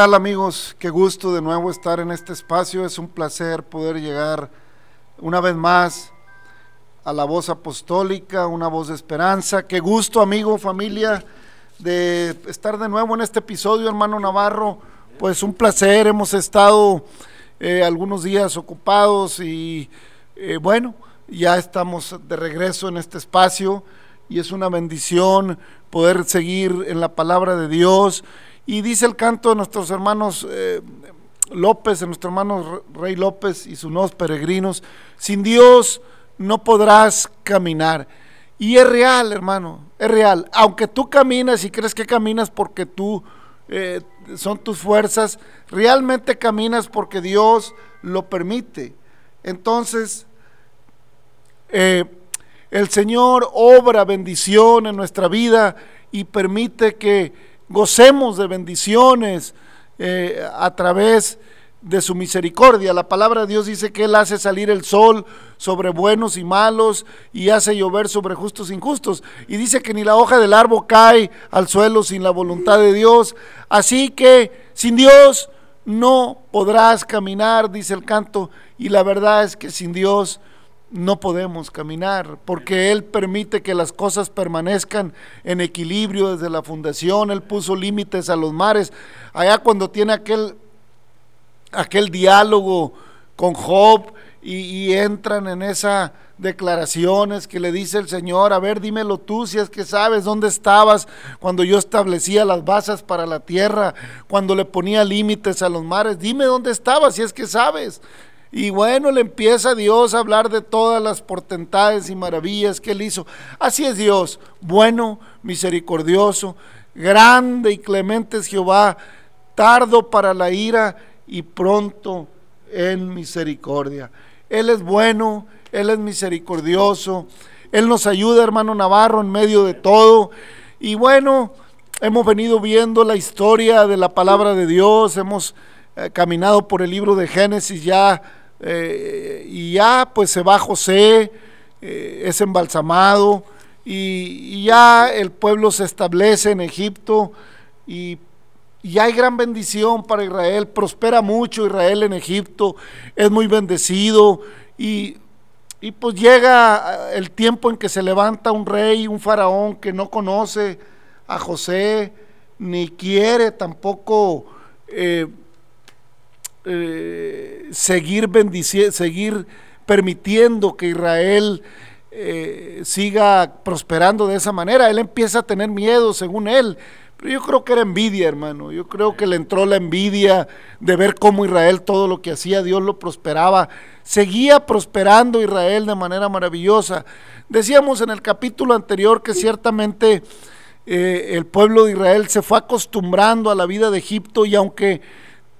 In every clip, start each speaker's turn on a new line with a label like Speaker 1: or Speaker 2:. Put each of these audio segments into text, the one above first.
Speaker 1: ¿Qué tal amigos? Qué gusto de nuevo estar en este espacio. Es un placer poder llegar una vez más a la voz apostólica, una voz de esperanza. Qué gusto amigo, familia, de estar de nuevo en este episodio, hermano Navarro. Pues un placer, hemos estado eh, algunos días ocupados y eh, bueno, ya estamos de regreso en este espacio y es una bendición poder seguir en la palabra de Dios y dice el canto de nuestros hermanos eh, López, de nuestro hermano Rey López y sus nuevos peregrinos, sin Dios no podrás caminar. Y es real, hermano, es real. Aunque tú caminas y crees que caminas porque tú eh, son tus fuerzas, realmente caminas porque Dios lo permite. Entonces, eh, el Señor obra bendición en nuestra vida y permite que gocemos de bendiciones eh, a través de su misericordia. La palabra de Dios dice que Él hace salir el sol sobre buenos y malos y hace llover sobre justos e injustos. Y dice que ni la hoja del árbol cae al suelo sin la voluntad de Dios. Así que sin Dios no podrás caminar, dice el canto. Y la verdad es que sin Dios no podemos caminar, porque Él permite que las cosas permanezcan en equilibrio desde la fundación, Él puso límites a los mares. Allá cuando tiene aquel, aquel diálogo con Job y, y entran en esas declaraciones que le dice el Señor, a ver, dímelo tú si es que sabes dónde estabas cuando yo establecía las bases para la tierra, cuando le ponía límites a los mares, dime dónde estabas si es que sabes. Y bueno, le empieza Dios a hablar de todas las portentades y maravillas que él hizo. Así es Dios, bueno, misericordioso, grande y clemente es Jehová, tardo para la ira y pronto en misericordia. Él es bueno, Él es misericordioso, Él nos ayuda, hermano Navarro, en medio de todo. Y bueno, hemos venido viendo la historia de la palabra de Dios, hemos eh, caminado por el libro de Génesis ya eh, y ya pues se va José, eh, es embalsamado y, ya el pueblo se establece en Egipto y, y, hay gran bendición para Israel, prospera mucho Israel en Egipto, es muy bendecido y, y pues llega el tiempo en que se levanta un rey, un faraón que no conoce a José, ni quiere tampoco eh, eh, seguir seguir permitiendo que Israel eh, siga prosperando de esa manera. Él empieza a tener miedo, según él. Pero yo creo que era envidia, hermano. Yo creo que le entró la envidia de ver cómo Israel todo lo que hacía, Dios lo prosperaba. Seguía prosperando Israel de manera maravillosa. Decíamos en el capítulo anterior que ciertamente eh, el pueblo de Israel se fue acostumbrando a la vida de Egipto y aunque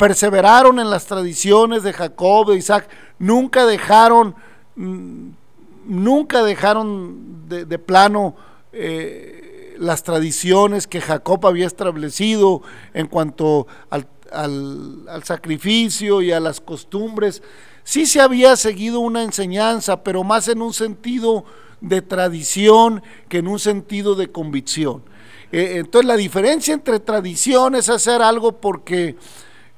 Speaker 1: perseveraron en las tradiciones de Jacob, de Isaac, nunca dejaron, mm, nunca dejaron de, plano eh, las tradiciones que Jacob había establecido en cuanto al, al, sacrificio y a las costumbres. Sí se había seguido una enseñanza, pero más en un sentido de tradición que en un sentido de convicción. Eh, entonces la diferencia entre tradición es hacer algo porque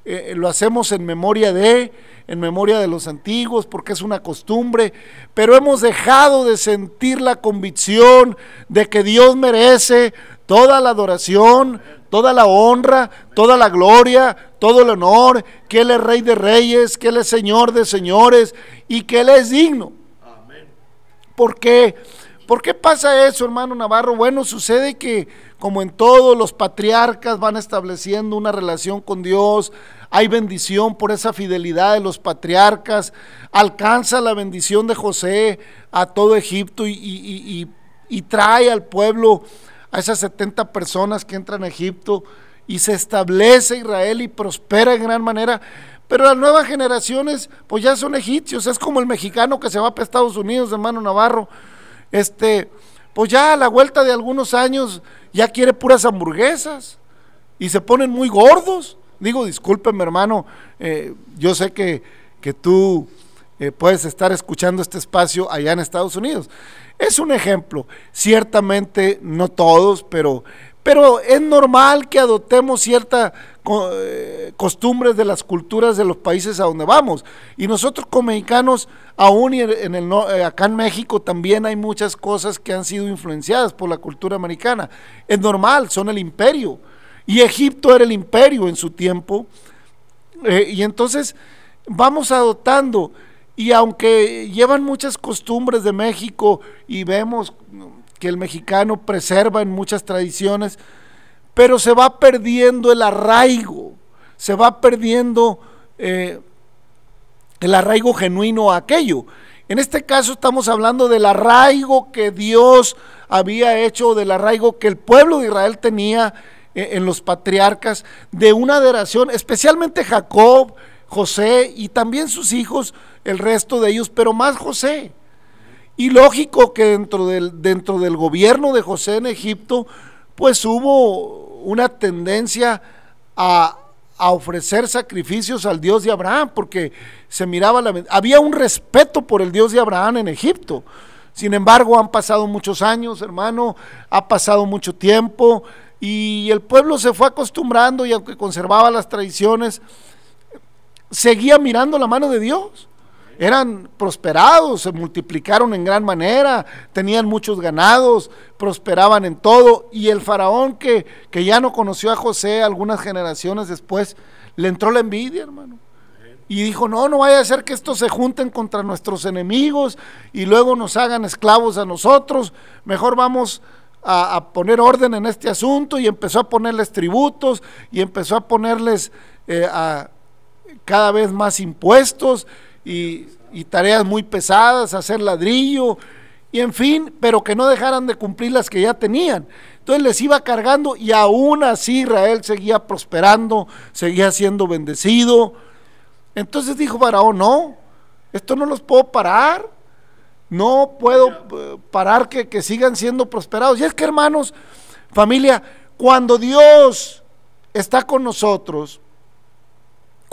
Speaker 1: eh, eh, lo hacemos en memoria de, en memoria de los antiguos, porque es una costumbre, pero hemos dejado de sentir la convicción de que Dios merece toda la adoración, toda la honra, toda la gloria, todo el honor, que Él es Rey de Reyes, que Él es Señor de Señores y que Él es digno. Amén. ¿Por qué? ¿Por qué pasa eso, hermano Navarro? Bueno, sucede que como en todos los patriarcas van estableciendo una relación con Dios, hay bendición por esa fidelidad de los patriarcas, alcanza la bendición de José a todo Egipto y, trae al pueblo, a esas 70 personas que entran a Egipto y se establece Israel y prospera en gran manera. Pero las nuevas generaciones, pues ya son egipcios, es como el mexicano que se va para Estados Unidos, hermano Navarro. Este, pues ya a la vuelta de algunos años ya quiere puras hamburguesas y se ponen muy gordos. Digo, discúlpeme hermano, eh, yo sé que, que tú eh, puedes estar escuchando este espacio allá en Estados Unidos. Es un ejemplo, ciertamente no todos, pero, Pero es normal que adoptemos ciertas eh, costumbres de las culturas de los países a donde vamos. Y nosotros como mexicanos, aún en eh, acá en México también hay muchas cosas que han sido influenciadas por la cultura americana. Es normal, son el imperio. Y Egipto era el imperio en su tiempo. Eh, y entonces vamos adoptando. Y aunque llevan muchas costumbres de México y vemos que el mexicano preserva en muchas tradiciones, pero se va perdiendo el arraigo, se va perdiendo eh, el arraigo genuino a aquello. En este caso estamos hablando del arraigo que Dios había hecho, del arraigo que el pueblo de Israel tenía eh, en los patriarcas, de una adoración, especialmente Jacob, José y también sus hijos, el resto de ellos, pero más José. Y lógico que dentro del, dentro del gobierno de José en Egipto, pues hubo una tendencia a, ofrecer sacrificios al Dios de Abraham, porque se miraba la... Había un respeto por el Dios de Abraham en Egipto. Sin embargo, han pasado muchos años, hermano, ha pasado mucho tiempo y el pueblo se fue acostumbrando y aunque conservaba las tradiciones, seguía mirando la mano de Dios eran prosperados, se multiplicaron en gran manera, tenían muchos ganados, prosperaban en todo. Y el faraón que, que ya no conoció a José algunas generaciones después, le entró la envidia, hermano. Y dijo, no, no vaya a ser que estos se junten contra nuestros enemigos y luego nos hagan esclavos a nosotros. Mejor vamos a, poner orden en este asunto y empezó a ponerles tributos y empezó a ponerles eh, a, cada vez más impuestos y, tareas muy pesadas, hacer ladrillo, y en fin, pero que no dejaran de cumplir las que ya tenían. Entonces les iba cargando y aún así Israel seguía prosperando, seguía siendo bendecido. Entonces dijo Faraón, no, esto no los puedo parar, no puedo eh, parar que, que sigan siendo prosperados. Y es que hermanos, familia, cuando Dios está con nosotros,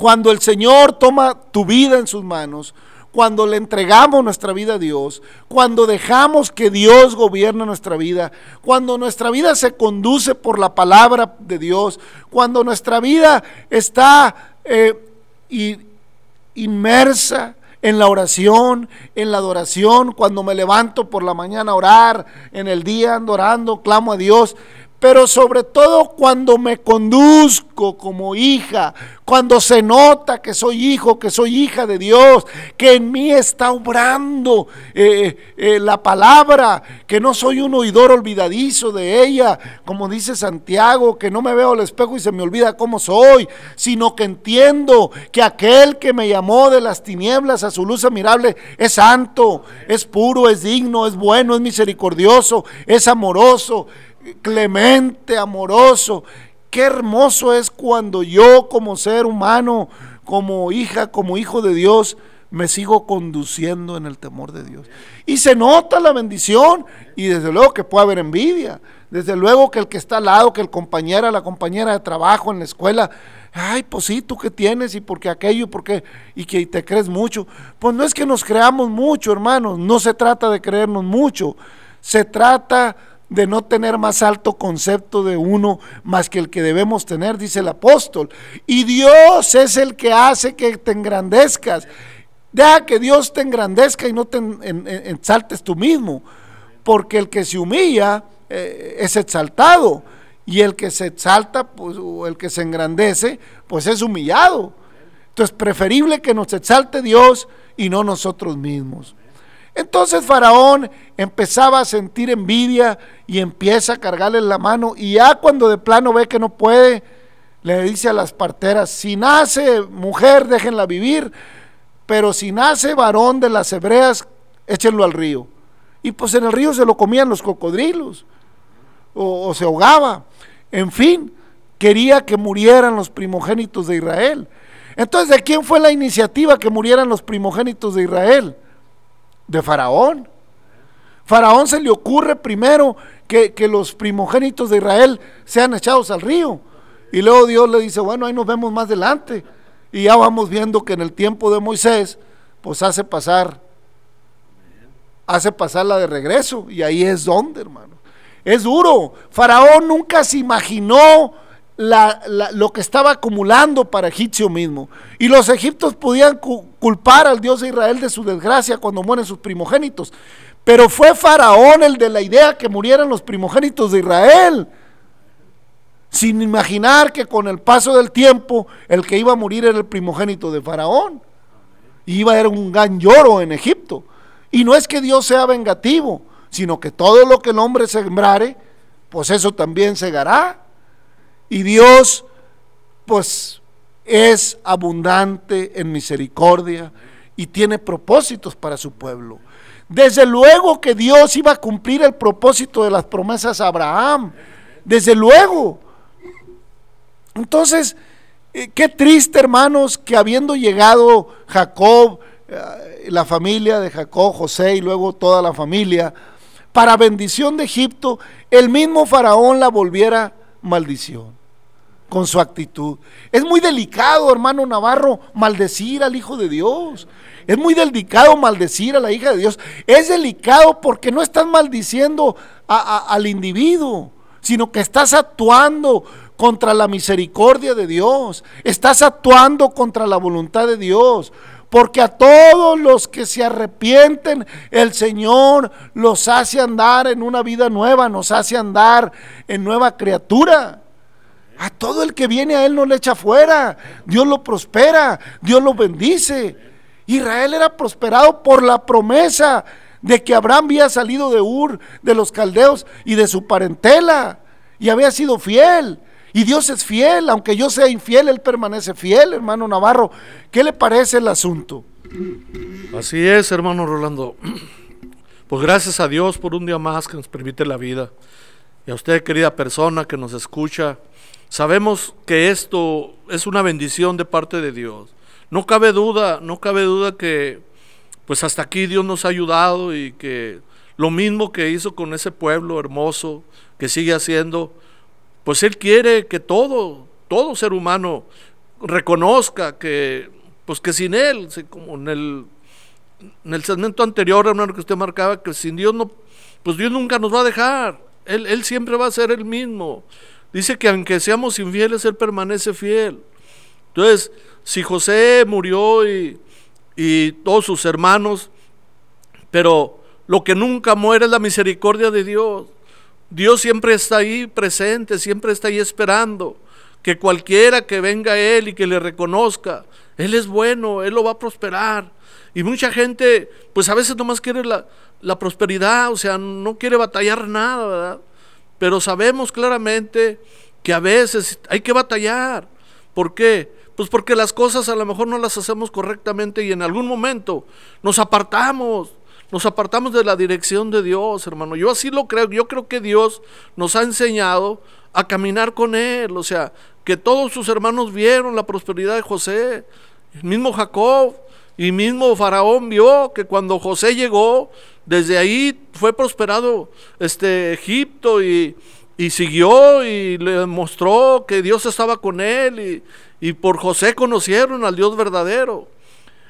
Speaker 1: cuando el Señor toma tu vida en sus manos, cuando le entregamos nuestra vida a Dios, cuando dejamos que Dios gobierne nuestra vida, cuando nuestra vida se conduce por la palabra de Dios, cuando nuestra vida está eh, inmersa en la oración, en la adoración, cuando me levanto por la mañana a orar, en el día ando orando, clamo a Dios, pero sobre todo cuando me conduzco como hija, cuando se nota que soy hijo, que soy hija de Dios, que en mí está obrando eh, eh, la palabra, que no soy un oidor olvidadizo de ella, como dice Santiago, que no me veo al espejo y se me olvida cómo soy, sino que entiendo que aquel que me llamó de las tinieblas a su luz admirable es santo, es puro, es digno, es bueno, es misericordioso, es amoroso clemente, amoroso. Qué hermoso es cuando yo como ser humano, como hija, como hijo de Dios, me sigo conduciendo en el temor de Dios. Y se nota la bendición y desde luego que puede haber envidia. Desde luego que el que está al lado, que el compañero, la compañera de trabajo en la escuela, ay, pues sí, tú qué tienes y por qué aquello, y por qué, y que te crees mucho. Pues no es que nos creamos mucho, hermanos, no se trata de creernos mucho, se trata de no tener más alto concepto de uno más que el que debemos tener, dice el apóstol. Y Dios es el que hace que te engrandezcas. Deja que Dios te engrandezca y no te exaltes tú mismo, porque el que se humilla eh, es exaltado y el que se exalta pues, o el que se engrandece, pues es humillado. Entonces, preferible que nos exalte Dios y no nosotros mismos. Entonces Faraón empezaba a sentir envidia y empieza a cargarle la mano y ya cuando de plano ve que no puede, le dice a las parteras, si nace mujer, déjenla vivir, pero si nace varón de las hebreas, échenlo al río. Y pues en el río se lo comían los cocodrilos o, se ahogaba. En fin, quería que murieran los primogénitos de Israel. Entonces, ¿de quién fue la iniciativa que murieran los primogénitos de Israel? De Faraón. Faraón se le ocurre primero que, los primogénitos de Israel sean echados al río. Y luego Dios le dice, bueno, ahí nos vemos más adelante. Y ya vamos viendo que en el tiempo de Moisés, pues hace pasar, hace pasar la de regreso. Y ahí es donde, hermano. es duro. Faraón nunca se imaginó lo que estaba acumulando para egipcio mismo. Y los egipcios podían culpar al Dios de Israel de su desgracia cuando mueren sus primogénitos. Pero fue Faraón el de la idea que murieran los primogénitos de Israel. Sin imaginar que con el paso del tiempo el que iba a morir era el primogénito de Faraón. Y iba a haber un gran lloro en Egipto. Y no es que Dios sea vengativo, sino que todo lo que el hombre sembrare, pues eso también segará. Y Dios, pues, es abundante en misericordia y tiene propósitos para su pueblo. Desde luego que Dios iba a cumplir el propósito de las promesas a Abraham. Desde luego. Entonces, eh, qué triste, hermanos, que habiendo llegado Jacob, eh, la familia de Jacob, José y luego toda la familia, para bendición de Egipto, el mismo faraón la volviera maldición con su actitud. Es muy delicado, hermano Navarro, maldecir al Hijo de Dios. Es muy delicado maldecir a la hija de Dios. Es delicado porque no estás maldiciendo al individuo, sino que estás actuando contra la misericordia de Dios. Estás actuando contra la voluntad de Dios. Porque a todos los que se arrepienten, el Señor los hace andar en una vida nueva, nos hace andar en nueva criatura. A todo el que viene a Él no le echa fuera. Dios lo prospera, Dios lo bendice. Israel era prosperado por la promesa de que Abraham había salido de Ur, de los caldeos y de su parentela, y había sido fiel. Y Dios es fiel, aunque yo sea infiel, Él permanece fiel, hermano Navarro. ¿Qué le parece el asunto?
Speaker 2: Así es, hermano Rolando. Pues gracias a Dios por un día más que nos permite la vida. Y a usted, querida persona que nos escucha, sabemos que esto es una bendición de parte de Dios. No cabe duda, no cabe duda que pues hasta aquí Dios nos ha ayudado y que lo mismo que hizo con ese pueblo hermoso que sigue haciendo, pues Él quiere que todo, todo ser humano reconozca que, pues que sin Él, como en el, en el segmento anterior, hermano, que usted marcaba, que sin Dios no, pues Dios nunca nos va a dejar. Él, él siempre va a ser el mismo. Dice que aunque seamos infieles, Él permanece fiel. Entonces, si José murió y, todos sus hermanos, pero lo que nunca muere es la misericordia de Dios. Dios siempre está ahí presente, siempre está ahí esperando que cualquiera que venga a Él y que le reconozca, Él es bueno, Él lo va a prosperar. Y mucha gente, pues a veces nomás quiere la, la prosperidad, o sea, no quiere batallar nada, ¿verdad? Pero sabemos claramente que a veces hay que batallar. ¿Por qué? Pues porque las cosas a lo mejor no las hacemos correctamente y en algún momento nos apartamos, nos apartamos de la dirección de Dios, hermano. Yo así lo creo, yo creo que Dios nos ha enseñado a caminar con Él, o sea, que todos sus hermanos vieron la prosperidad de José, el mismo Jacob y mismo Faraón vio que cuando José llegó, desde ahí fue prosperado este Egipto y, siguió y le mostró que Dios estaba con él y, y por José conocieron al Dios verdadero.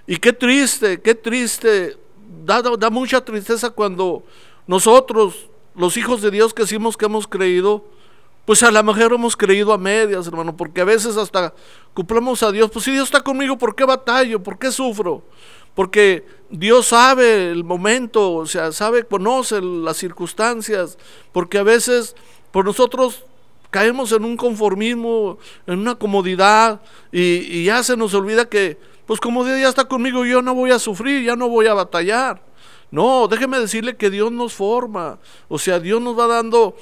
Speaker 2: Y qué triste, qué triste, da, da, mucha tristeza cuando nosotros, los hijos de Dios que decimos que hemos creído, pues a lo mejor hemos creído a medias, hermano, porque a veces hasta cumplamos a Dios, pues si Dios está conmigo, ¿por qué batallo? ¿Por qué sufro? Porque Dios sabe el momento, o sea, sabe, conoce las circunstancias, porque a veces por nosotros caemos en un conformismo, en una comodidad y, ya se nos olvida que, pues como Dios ya está conmigo, yo no voy a sufrir, ya no voy a batallar. No, déjeme decirle que Dios nos forma, o sea, Dios nos va dando,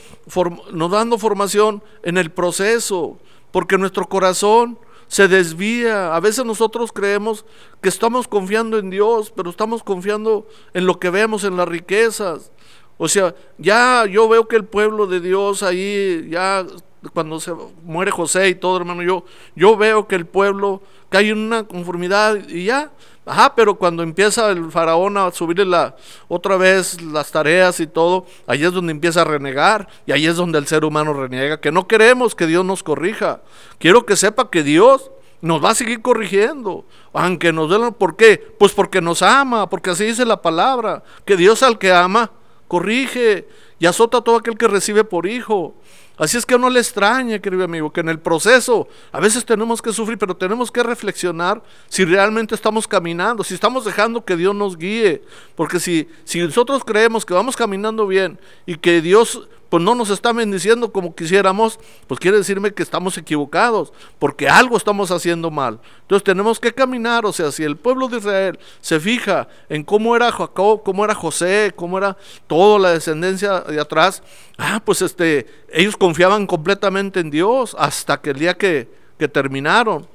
Speaker 2: nos dando formación en el proceso, porque nuestro corazón se desvía. A veces nosotros creemos que estamos confiando en Dios, pero estamos confiando en lo que vemos, en las riquezas. O sea, ya yo veo que el pueblo de Dios ahí, ya cuando se muere José y todo, hermano, yo, yo veo que el pueblo cae en una conformidad y ya. Ajá, pero cuando empieza el faraón a subirle la, otra vez las tareas y todo, ahí es donde empieza a renegar y ahí es donde el ser humano reniega, que no queremos que Dios nos corrija. Quiero que sepa que Dios nos va a seguir corrigiendo, aunque nos den, ¿por qué? Pues porque nos ama, porque así dice la palabra, que Dios al que ama, corrige y azota a todo aquel que recibe por hijo. Así es que no le extrañe, querido amigo, que en el proceso a veces tenemos que sufrir, pero tenemos que reflexionar si realmente estamos caminando, si estamos dejando que Dios nos guíe. Porque si, si nosotros creemos que vamos caminando bien y que Dios pues no nos está bendiciendo como quisiéramos, pues quiere decirme que estamos equivocados, porque algo estamos haciendo mal. Entonces tenemos que caminar, o sea, si el pueblo de Israel se fija en cómo era Jacob, cómo era José, cómo era toda la descendencia de atrás, ah, pues este, ellos confiaban completamente en Dios hasta que el día que, que terminaron.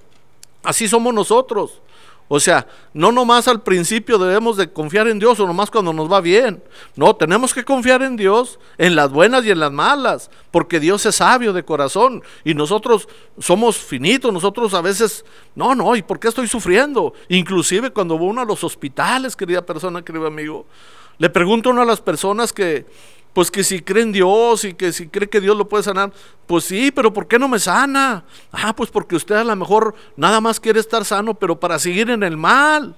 Speaker 2: Así somos nosotros. O sea, no nomás al principio debemos de confiar en Dios o nomás cuando nos va bien. No, tenemos que confiar en Dios en las buenas y en las malas, porque Dios es sabio de corazón y nosotros somos finitos, nosotros a veces, no, no, ¿y por qué estoy sufriendo? Inclusive cuando voy a los hospitales, querida persona, querido amigo, le pregunto a una de las personas que, pues que si cree en Dios y que si cree que Dios lo puede sanar, pues sí, pero ¿por qué no me sana? Ah, pues porque usted a lo mejor nada más quiere estar sano, pero para seguir en el mal.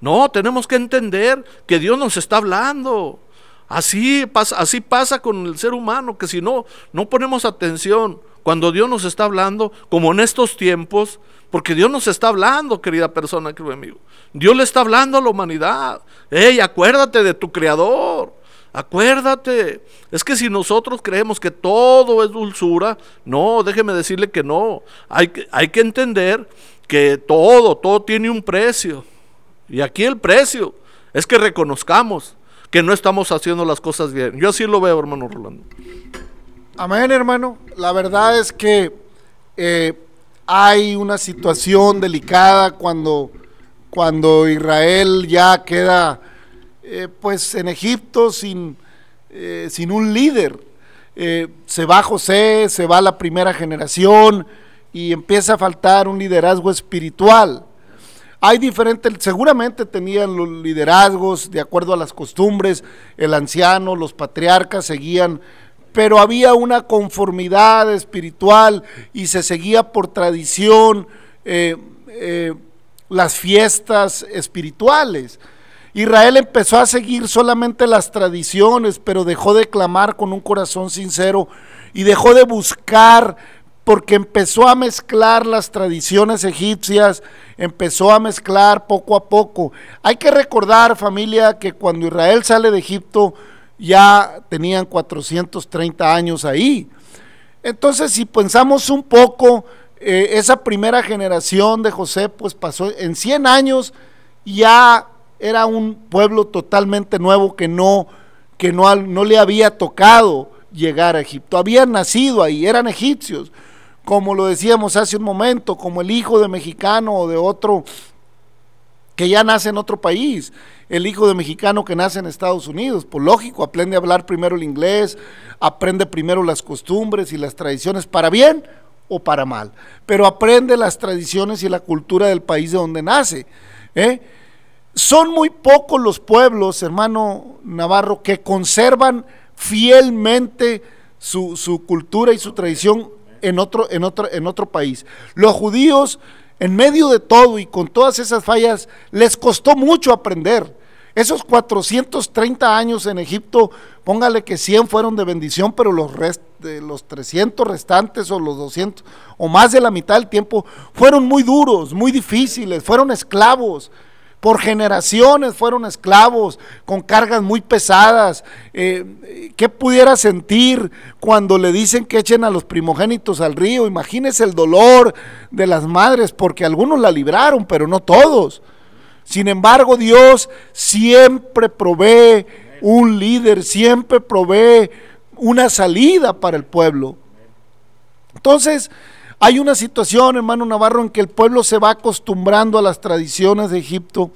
Speaker 2: No, tenemos que entender que Dios nos está hablando. Así pasa, así pasa con el ser humano, que si no, no ponemos atención cuando Dios nos está hablando, como en estos tiempos, porque Dios nos está hablando, querida persona, querido amigo. Dios le está hablando a la humanidad. Ey, acuérdate de tu Creador. Acuérdate, es que si nosotros creemos que todo es dulzura, no, déjeme decirle que no. Hay, hay que entender que todo, todo tiene un precio. Y aquí el precio es que reconozcamos que no estamos haciendo las cosas bien. Yo así lo veo, hermano Rolando.
Speaker 1: Amén, hermano. La verdad es que eh, hay una situación delicada cuando, cuando Israel ya queda eh, pues en Egipto sin, eh, sin un líder. Eh, se va José, se va la primera generación y empieza a faltar un liderazgo espiritual. Hay diferentes, seguramente tenían los liderazgos de acuerdo a las costumbres, el anciano, los patriarcas seguían, pero había una conformidad espiritual y se seguía por tradición las fiestas espirituales. Israel empezó a seguir solamente las tradiciones, pero dejó de clamar con un corazón sincero y dejó de buscar porque empezó a mezclar las tradiciones egipcias, empezó a mezclar poco a poco. Hay que recordar, familia, que cuando Israel sale de Egipto ya tenían 430 años ahí. Entonces, si pensamos un poco, eh, esa primera generación de José, pues pasó en 100 años, ya era un pueblo totalmente nuevo que no, que no, no le había tocado llegar a Egipto. Habían nacido ahí, eran egipcios, como lo decíamos hace un momento, como el hijo de mexicano o de otro que ya nace en otro país, el hijo de mexicano que nace en Estados Unidos, pues lógico, aprende a hablar primero el inglés, aprende primero las costumbres y las tradiciones para bien o para mal, pero aprende las tradiciones y la cultura del país de donde nace. ¿eh? Son muy pocos los pueblos, hermano Navarro, que conservan fielmente su, cultura y su tradición en otro, país. Los judíos, en medio de todo y con todas esas fallas, les costó mucho aprender. Esos 430 años en Egipto, póngale que 100 fueron de bendición, pero los, de los 300 restantes o los 200 o más de la mitad del tiempo fueron muy duros, muy difíciles, fueron esclavos por generaciones fueron esclavos, con cargas muy pesadas. Eh, ¿Qué pudiera sentir cuando le dicen que echen a los primogénitos al río? Imagínese el dolor de las madres, porque algunos la libraron, pero no todos. Sin embargo, Dios siempre provee un líder, siempre provee una salida para el pueblo. Entonces, hay una situación, hermano Navarro, en que el pueblo se va acostumbrando a las tradiciones de Egipto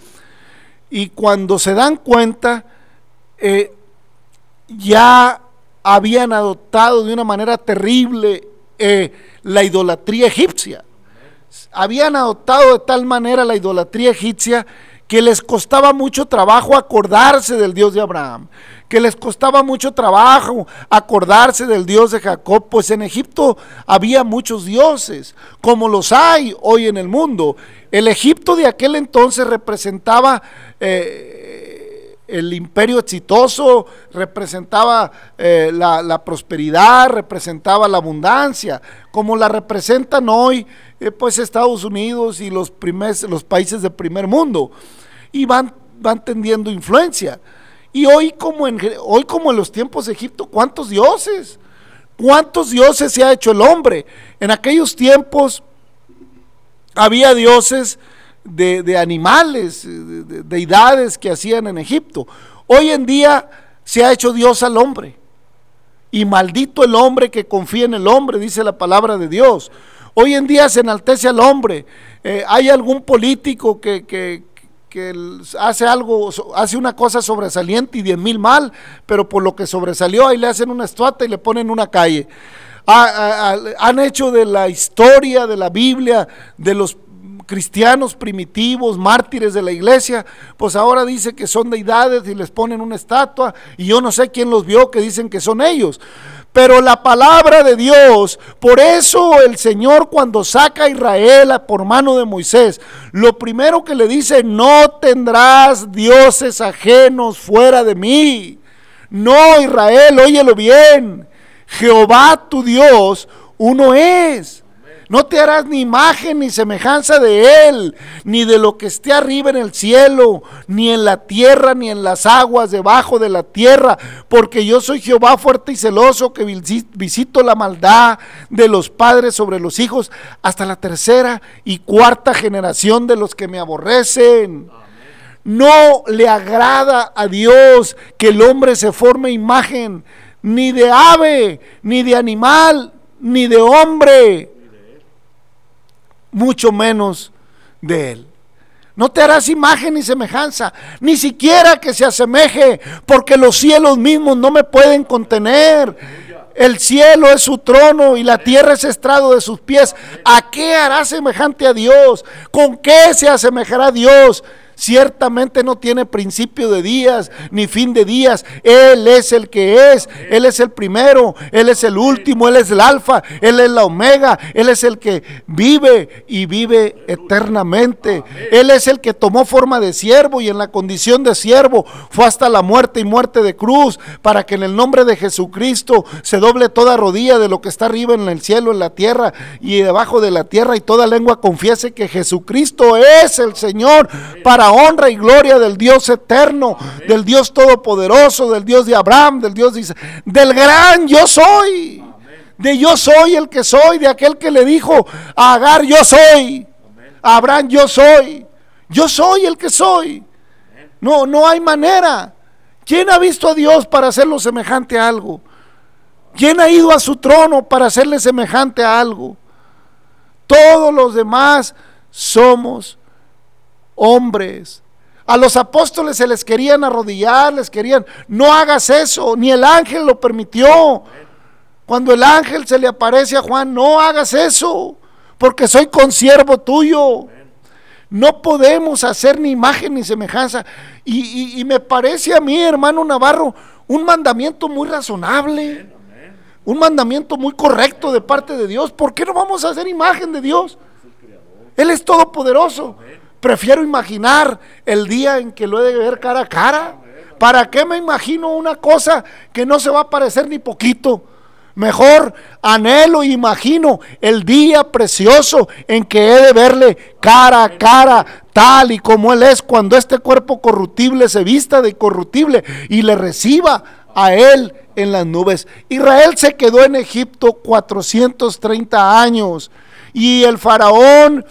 Speaker 1: y cuando se dan cuenta, eh, ya habían adoptado de una manera terrible eh, la idolatría egipcia. Habían adoptado de tal manera la idolatría egipcia que les costaba mucho trabajo acordarse del Dios de Abraham, que les costaba mucho trabajo acordarse del Dios de Jacob, pues en Egipto había muchos dioses, como los hay hoy en el mundo. El Egipto de aquel entonces representaba eh, el imperio exitoso, representaba eh, la, prosperidad, representaba la abundancia, como la representan hoy eh, pues Estados Unidos y los, los países del primer mundo, y van, van tendiendo influencia. Y hoy como, en, hoy como en los tiempos de Egipto, ¿cuántos dioses? ¿Cuántos dioses se ha hecho el hombre? En aquellos tiempos había dioses de, animales, de, deidades que hacían en Egipto. Hoy en día se ha hecho Dios al hombre. Y maldito el hombre que confía en el hombre, dice la palabra de Dios. Hoy en día se enaltece al hombre. Eh, hay algún político que, que, hace algo, hace una cosa sobresaliente y diez mil mal, pero por lo que sobresalió ahí le hacen una estatua y le ponen una calle. han hecho de la historia de la Biblia, de los cristianos primitivos, mártires de la iglesia, pues ahora dice que son deidades y les ponen una estatua y yo no sé quién los vio que dicen que son ellos. Pero la palabra de Dios, por eso el Señor cuando saca a Israel por mano de Moisés, lo primero que le dice, no tendrás dioses ajenos fuera de mí. No, Israel, óyelo bien. Jehová tu Dios, uno es. No te harás ni imagen ni semejanza de Él, ni de lo que esté arriba en el cielo, ni en la tierra, ni en las aguas debajo de la tierra, porque yo soy Jehová fuerte y celoso, que visito la maldad de los padres sobre los hijos, hasta la tercera y cuarta generación de los que me aborrecen. No le agrada a Dios que el hombre se forme imagen, ni de ave, ni de animal, ni de hombre mucho menos de Él. No te harás imagen ni semejanza, ni siquiera que se asemeje, porque los cielos mismos no me pueden contener. El cielo es su trono y la tierra es estrado de sus pies. ¿A qué hará semejante a Dios? ¿Con qué se asemejará Dios? Ciertamente no tiene principio de días ni fin de días. Él es el que es, Él es el primero, Él es el último, Él es el alfa, Él es la omega, Él es el que vive y vive eternamente. Él es el que tomó forma de siervo y en la condición de siervo fue hasta la muerte y muerte de cruz para que en el nombre de Jesucristo se doble toda rodilla de lo que está arriba en el cielo, en la tierra y debajo de la tierra y toda lengua confiese que Jesucristo es el Señor para honra y gloria del Dios eterno, del Dios todopoderoso, del Dios de Abraham, del Dios de del gran yo soy. De yo soy el que soy, de aquel que le dijo a Agar yo soy. A Abraham yo soy. Yo soy el que soy. No, no hay manera. ¿Quién ha visto a Dios para hacerlo semejante a algo? ¿Quién ha ido a su trono para hacerle semejante a algo? Todos los demás somos hombres. A los apóstoles se les querían arrodillar, les querían, no hagas eso, ni el ángel lo permitió. Cuando el ángel se le aparece a Juan, no hagas eso, porque soy consiervo tuyo. No podemos hacer ni imagen ni semejanza. Y, y, me parece a mí, hermano Navarro, un mandamiento muy razonable, un mandamiento muy correcto de parte de Dios. ¿Por qué no vamos a hacer imagen de Dios? Él es todopoderoso. Prefiero imaginar el día en que lo he de ver cara a cara. ¿Para qué me imagino una cosa que no se va a parecer ni poquito? Mejor anhelo e imagino el día precioso en que he de verle cara a cara, tal y como Él es, cuando este cuerpo corruptible se vista de corruptible y le reciba a Él en las nubes. Israel se quedó en Egipto 430 años y el faraón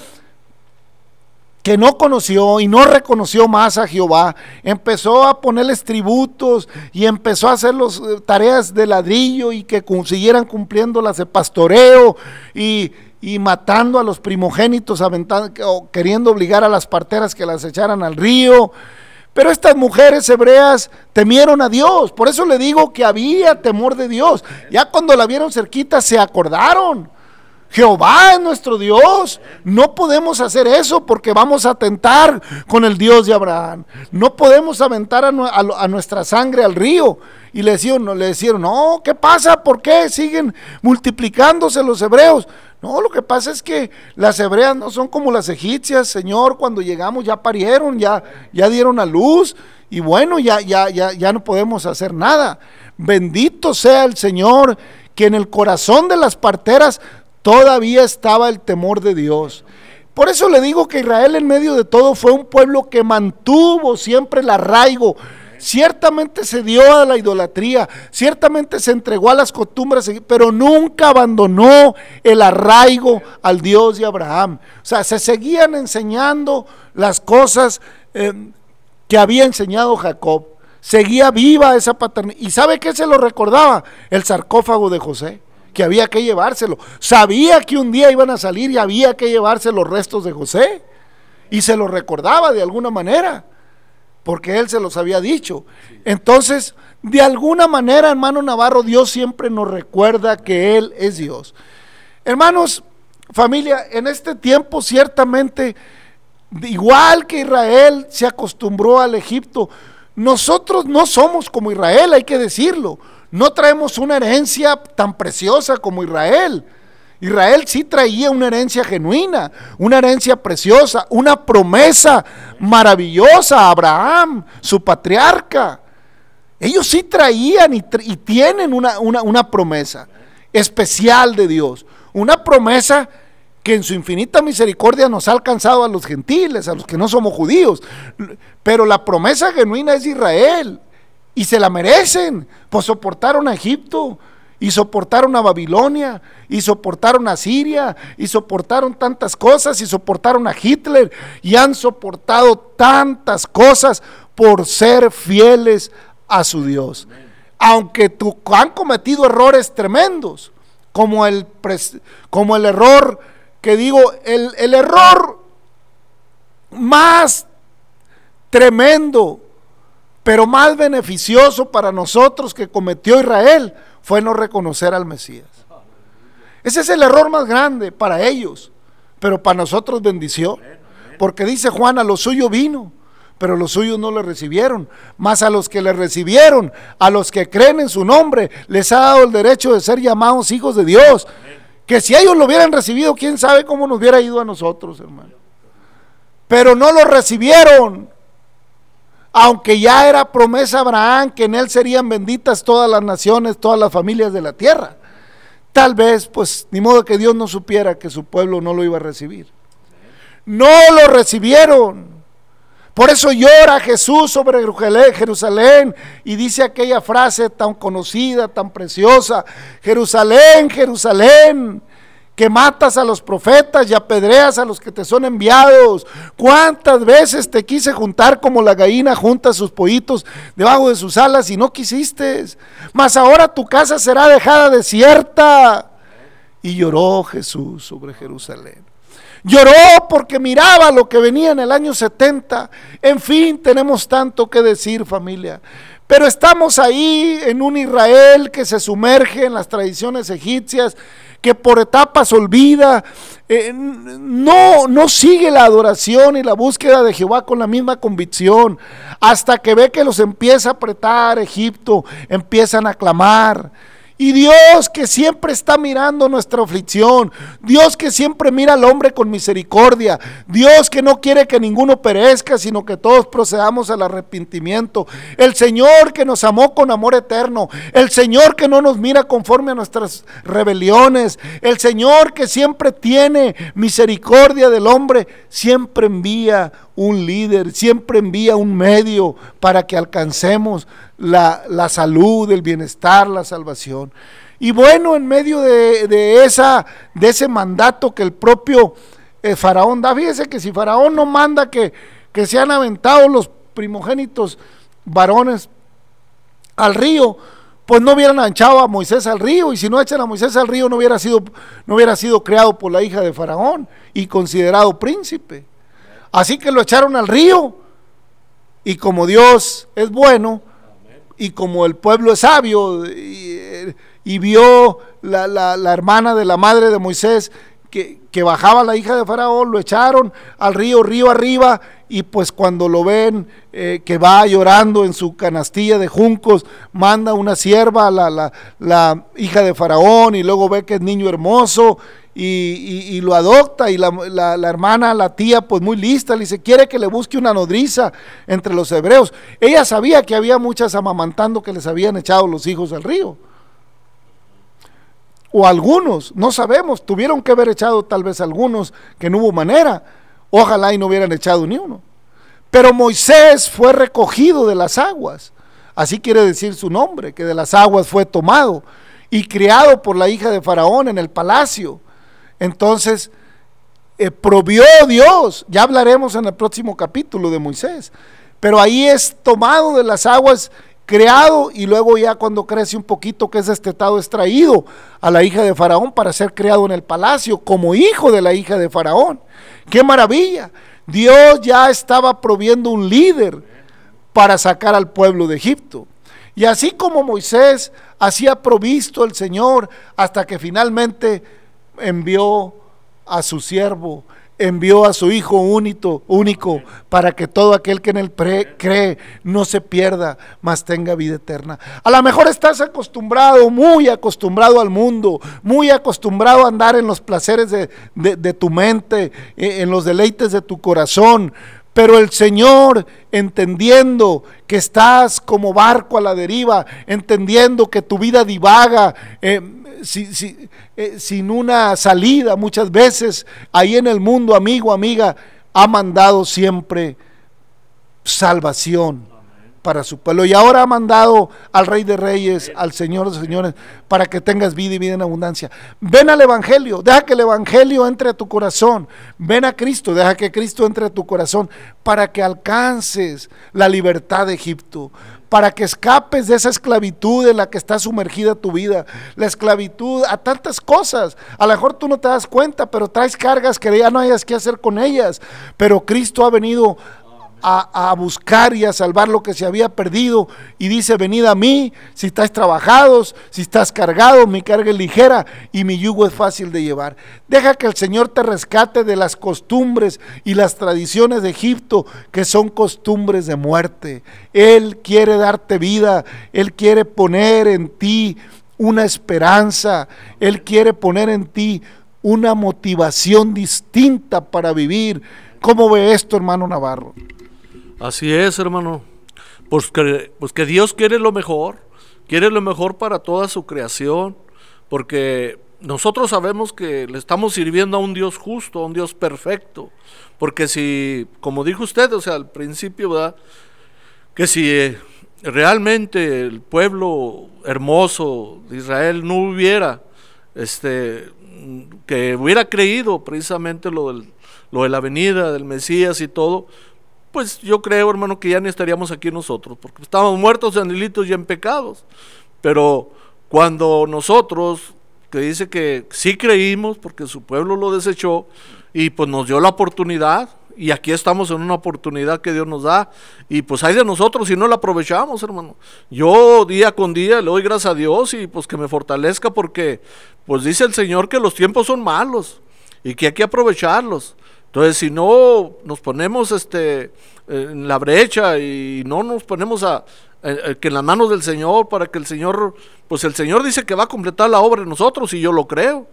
Speaker 1: que no conoció y no reconoció más a Jehová, empezó a ponerles tributos y empezó a hacer las eh, tareas de ladrillo y que siguieran cumpliendo las de pastoreo y, matando a los primogénitos, queriendo obligar a las parteras que las echaran al río. Pero estas mujeres hebreas temieron a Dios, por eso le digo que había temor de Dios. Ya cuando la vieron cerquita se acordaron Jehová es nuestro Dios. No podemos hacer eso porque vamos a atentar con el Dios de Abraham. No podemos aventar a, nuestra sangre al río. Y le decían, le decían, no, ¿qué pasa? ¿Por qué siguen multiplicándose los hebreos? No, lo que pasa es que las hebreas no son como las egipcias, Señor, cuando llegamos ya parieron, ya, ya dieron a luz y bueno, ya, ya, ya, ya no podemos hacer nada. Bendito sea el Señor que en el corazón de las parteras todavía estaba el temor de Dios. Por eso le digo que Israel en medio de todo fue un pueblo que mantuvo siempre el arraigo. Ciertamente se dio a la idolatría, ciertamente se entregó a las costumbres, pero nunca abandonó el arraigo al Dios de Abraham. O sea, se seguían enseñando las cosas eh, que había enseñado Jacob. Seguía viva esa paternidad. ¿Y sabe qué se lo recordaba? El sarcófago de José que había que llevárselo. Sabía que un día iban a salir y había que llevarse los restos de José. Y se lo recordaba de alguna manera, porque él se los había dicho. Entonces, de alguna manera, hermano Navarro, Dios siempre nos recuerda que Él es Dios. Hermanos, familia, en este tiempo ciertamente, igual que Israel se acostumbró al Egipto, nosotros no somos como Israel, hay que decirlo. No traemos una herencia tan preciosa como Israel. Israel sí traía una herencia genuina, una herencia preciosa, una promesa maravillosa a Abraham, su patriarca. Ellos sí traían y, tienen una, una promesa especial de Dios, una promesa que en su infinita misericordia nos ha alcanzado a los gentiles, a los que no somos judíos. Pero la promesa genuina es Israel y se la merecen, pues soportaron a Egipto y soportaron a Babilonia y soportaron a Siria y soportaron tantas cosas y soportaron a Hitler y han soportado tantas cosas por ser fieles a su Dios. Aunque han cometido errores tremendos, como el, como el error que digo, el, el error más tremendo pero más beneficioso para nosotros que cometió Israel fue no reconocer al Mesías. Ese es el error más grande para ellos, pero para nosotros bendición. Porque dice Juan, a lo suyo vino, pero los suyos no le recibieron. Más a los que le recibieron, a los que creen en su nombre, les ha dado el derecho de ser llamados hijos de Dios. Que si ellos lo hubieran recibido, quién sabe cómo nos hubiera ido a nosotros, hermano. Pero no lo recibieron aunque ya era promesa Abraham que en él serían benditas todas las naciones, todas las familias de la tierra. Tal vez, pues, ni modo que Dios no supiera que su pueblo no lo iba a recibir. No lo recibieron. Por eso llora Jesús sobre Jerusalén y dice aquella frase tan conocida, tan preciosa, Jerusalén, Jerusalén, que matas a los profetas y apedreas a los que te son enviados. ¿Cuántas veces te quise juntar como la gallina junta sus pollitos debajo de sus alas y no quisiste? Mas ahora tu casa será dejada desierta. Y lloró Jesús sobre Jerusalén. Lloró porque miraba lo que venía en el año 70. En fin, tenemos tanto que decir familia. Pero estamos ahí en un Israel que se sumerge en las tradiciones egipcias que por etapas olvida, eh, no, no sigue la adoración y la búsqueda de Jehová con la misma convicción, hasta que ve que los empieza a apretar Egipto, empiezan a clamar. Y Dios que siempre está mirando nuestra aflicción, Dios que siempre mira al hombre con misericordia, Dios que no quiere que ninguno perezca, sino que todos procedamos al arrepentimiento, el Señor que nos amó con amor eterno, el Señor que no nos mira conforme a nuestras rebeliones, el Señor que siempre tiene misericordia del hombre, siempre envía un líder, siempre envía un medio para que alcancemos la, salud, el bienestar, la salvación. Y bueno, en medio de, esa, de ese mandato que el propio eh, Faraón da, fíjese que si Faraón no manda que, que sean aventados los primogénitos varones al río, pues no hubieran echado a Moisés al río, y si no echan a Moisés al río no hubiera sido, no hubiera sido creado por la hija de Faraón y considerado príncipe. Así que lo echaron al río. Y como Dios es bueno y como el pueblo es sabio y, vio la, la hermana de la madre de Moisés que, bajaba la hija de Faraón, lo echaron al río, río arriba, y pues cuando lo ven eh, que va llorando en su canastilla de juncos, manda una sierva a la, la, hija de Faraón y luego ve que es niño hermoso y, lo adopta y la, la, hermana, la tía, pues muy lista, le dice, quiere que le busque una nodriza entre los hebreos. Ella sabía que había muchas amamantando que les habían echado los hijos al río o algunos, no sabemos, tuvieron que haber echado tal vez algunos que no hubo manera, ojalá y no hubieran echado ni uno. Pero Moisés fue recogido de las aguas, así quiere decir su nombre, que de las aguas fue tomado y criado por la hija de Faraón en el palacio. Entonces, eh, provió Dios, ya hablaremos en el próximo capítulo de Moisés, pero ahí es tomado de las aguas creado y luego ya cuando crece un poquito que es destetado es traído a la hija de Faraón para ser creado en el palacio como hijo de la hija de Faraón. ¡Qué maravilla! Dios ya estaba proviendo un líder para sacar al pueblo de Egipto. Y así como Moisés hacía provisto el Señor hasta que finalmente envió a su siervo envió a su Hijo único, único para que todo aquel que en él cree no se pierda, mas tenga vida eterna. A lo mejor estás acostumbrado, muy acostumbrado al mundo, muy acostumbrado a andar en los placeres de, de tu mente, e, en los deleites de tu corazón, pero el Señor, entendiendo que estás como barco a la deriva, entendiendo que tu vida divaga, eh, eh, sin una salida muchas veces, ahí en el mundo, amigo, amiga, ha mandado siempre salvación para su pueblo. Y ahora ha mandado al Rey de Reyes, al Señor de Señores, para que tengas vida y vida en abundancia. Ven al Evangelio, deja que el Evangelio entre a tu corazón. Ven a Cristo, deja que Cristo entre a tu corazón para que alcances la libertad de Egipto, para que escapes de esa esclavitud en la que está sumergida tu vida, la esclavitud a tantas cosas. A lo mejor tú no te das cuenta, pero traes cargas que ya no hayas que hacer con ellas. Pero Cristo ha venido a, buscar y a salvar lo que se había perdido. Y dice, venid a mí si estáis trabajados, si estás cargado, mi carga es ligera y mi yugo es fácil de llevar. Deja que el Señor te rescate de las costumbres y las tradiciones de Egipto, que son costumbres de muerte. Él quiere darte vida, Él quiere poner en ti una esperanza, Él quiere poner en ti una motivación distinta para vivir. ¿Cómo ve esto, hermano Navarro?
Speaker 2: Así es, hermano. Pues que, pues que Dios quiere lo mejor, quiere lo mejor para toda su creación, porque nosotros sabemos que le estamos sirviendo a un Dios justo, a un Dios perfecto, porque si, como dijo usted, o sea, al principio, ¿verdad? Que si eh, realmente el pueblo hermoso de Israel no hubiera, este, que hubiera creído precisamente lo, del, lo de la venida del Mesías y todo, pues yo creo, hermano, que ya ni estaríamos aquí nosotros, porque estábamos muertos en delitos y en pecados. Pero cuando nosotros, que dice que sí creímos, porque su pueblo lo desechó, y pues nos dio la oportunidad, y aquí estamos en una oportunidad que Dios nos da, y pues hay de nosotros si no la aprovechamos, hermano. Yo día con día le doy gracias a Dios y pues que me fortalezca porque pues dice el Señor que los tiempos son malos y que hay que aprovecharlos. Entonces, si no nos ponemos este, en la brecha y no nos ponemos a, que en las manos del Señor para que el Señor, pues el Señor dice que va a completar la obra en nosotros y yo lo creo.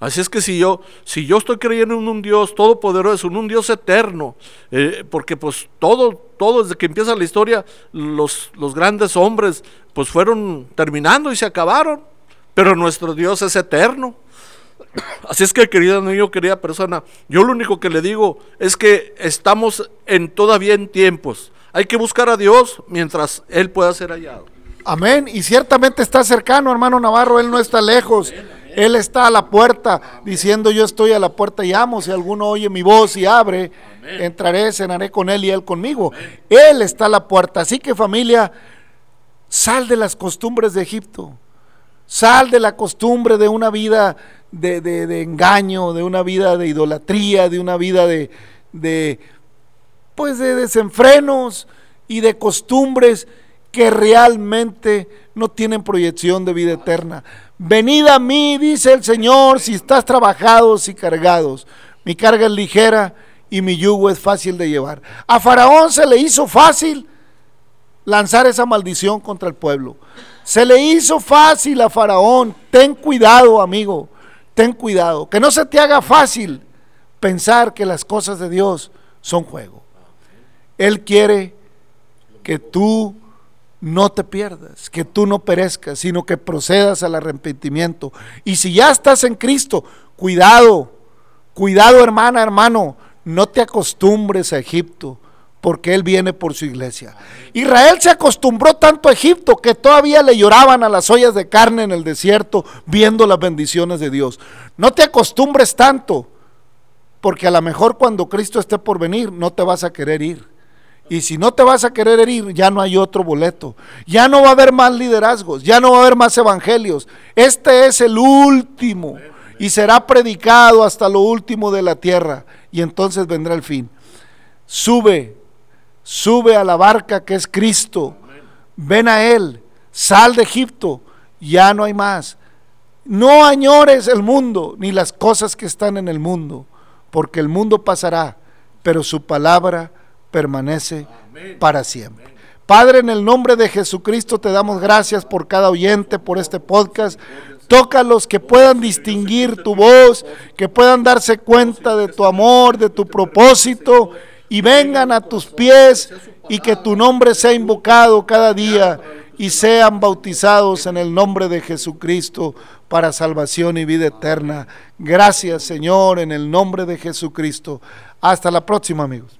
Speaker 2: Así es que si yo, si yo estoy creyendo en un Dios todopoderoso, en un Dios eterno, eh, porque pues todo, todo desde que empieza la historia, los, los grandes hombres pues fueron terminando y se acabaron, pero nuestro Dios es eterno. Así es que, querido niño, querida persona, yo lo único que le digo es que estamos en todavía en tiempos. Hay que buscar a Dios mientras Él pueda ser hallado.
Speaker 1: Amén. Y ciertamente está cercano, hermano Navarro. Él no está lejos. Él está a la puerta diciendo yo estoy a la puerta y amo. Si alguno oye mi voz y abre, entraré, cenaré con él y él conmigo. Él está a la puerta. Así que familia, sal de las costumbres de Egipto. Sal de la costumbre de una vida de, engaño, de una vida de idolatría, de una vida de, de, pues de desenfrenos y de costumbres que realmente no tienen proyección de vida eterna. Venid a mí, dice el Señor, si estás trabajados y cargados. Mi carga es ligera y mi yugo es fácil de llevar. A Faraón se le hizo fácil lanzar esa maldición contra el pueblo. Se le hizo fácil a Faraón. Ten cuidado, amigo. Ten cuidado. Que no se te haga fácil pensar que las cosas de Dios son juego. Él quiere que tú no te pierdas, que tú no perezcas, sino que procedas al arrepentimiento. Y si ya estás en Cristo, cuidado, cuidado hermana, hermano, no te acostumbres a Egipto, porque Él viene por su iglesia. Israel se acostumbró tanto a Egipto que todavía le lloraban a las ollas de carne en el desierto viendo las bendiciones de Dios. No te acostumbres tanto, porque a lo mejor cuando Cristo esté por venir no te vas a querer ir. Y si no te vas a querer ir, ya no hay otro boleto. Ya no va a haber más liderazgos, ya no va a haber más evangelios. Este es el último y será predicado hasta lo último de la tierra. Y entonces vendrá el fin. Sube, sube a la barca que es Cristo. Ven a Él, sal de Egipto, ya no hay más. No añores el mundo ni las cosas que están en el mundo, porque el mundo pasará, pero su palabra permanece para siempre. Padre, en el nombre de Jesucristo te damos gracias por cada oyente, por este podcast. Tócalos que puedan distinguir tu voz, que puedan darse cuenta de tu amor, de tu propósito y vengan a tus pies y que tu nombre sea invocado cada día y sean bautizados en el nombre de Jesucristo para salvación y vida eterna. Gracias Señor en el nombre de Jesucristo. Hasta la próxima amigos.